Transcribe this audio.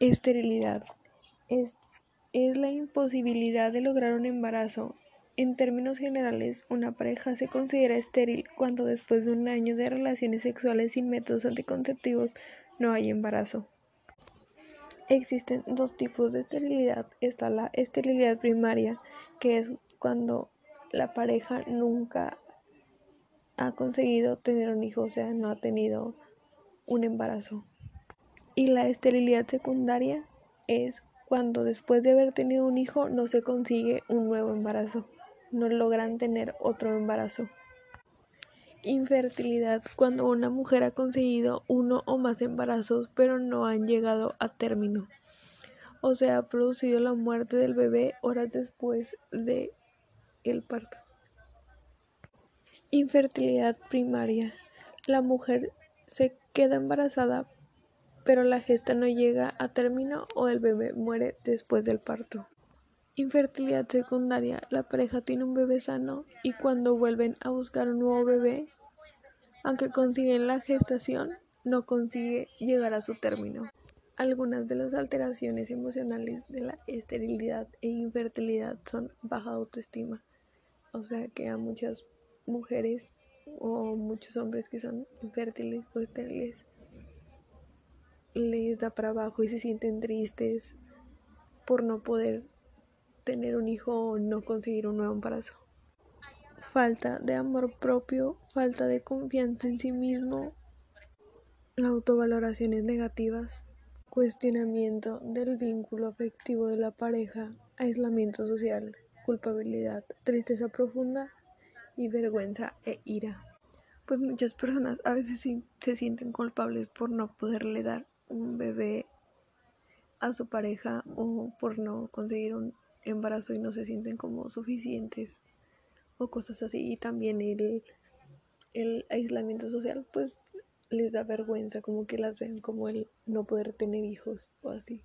Esterilidad es, la imposibilidad de lograr un embarazo. En términos generales, una pareja se considera estéril cuando después de un año de relaciones sexuales sin métodos anticonceptivos no hay embarazo. Existen dos tipos de esterilidad. Está la esterilidad primaria, que es cuando la pareja nunca ha conseguido tener un hijo, o sea, no ha tenido un embarazo. Y la esterilidad secundaria es cuando después de haber tenido un hijo no se consigue un nuevo embarazo, no logran tener otro embarazo. Infertilidad, cuando una mujer ha conseguido uno o más embarazos pero no han llegado a término, o se ha producido la muerte del bebé horas después de el parto. Infertilidad primaria, la mujer se queda embarazada pero la gesta no llega a término o el bebé muere después del parto. Infertilidad secundaria. La pareja tiene un bebé sano y cuando vuelven a buscar un nuevo bebé, aunque consiguen la gestación, no consigue llegar a su término. Algunas de las alteraciones emocionales de la esterilidad e infertilidad son baja autoestima. O sea que a muchas mujeres o muchos hombres que son infértiles o estériles les da para abajo y se sienten tristes por no poder tener un hijo o no conseguir un nuevo embarazo. Falta de amor propio, falta de confianza en sí mismo, autovaloraciones negativas, cuestionamiento del vínculo afectivo de la pareja, aislamiento social, culpabilidad, tristeza profunda y vergüenza e ira. Pues muchas personas a veces se sienten culpables por no poderle dar un bebé a su pareja o por no conseguir un embarazo y no se sienten como suficientes o cosas así. Y también el, el aislamiento social pues les da vergüenza como que las ven como el no poder tener hijos o así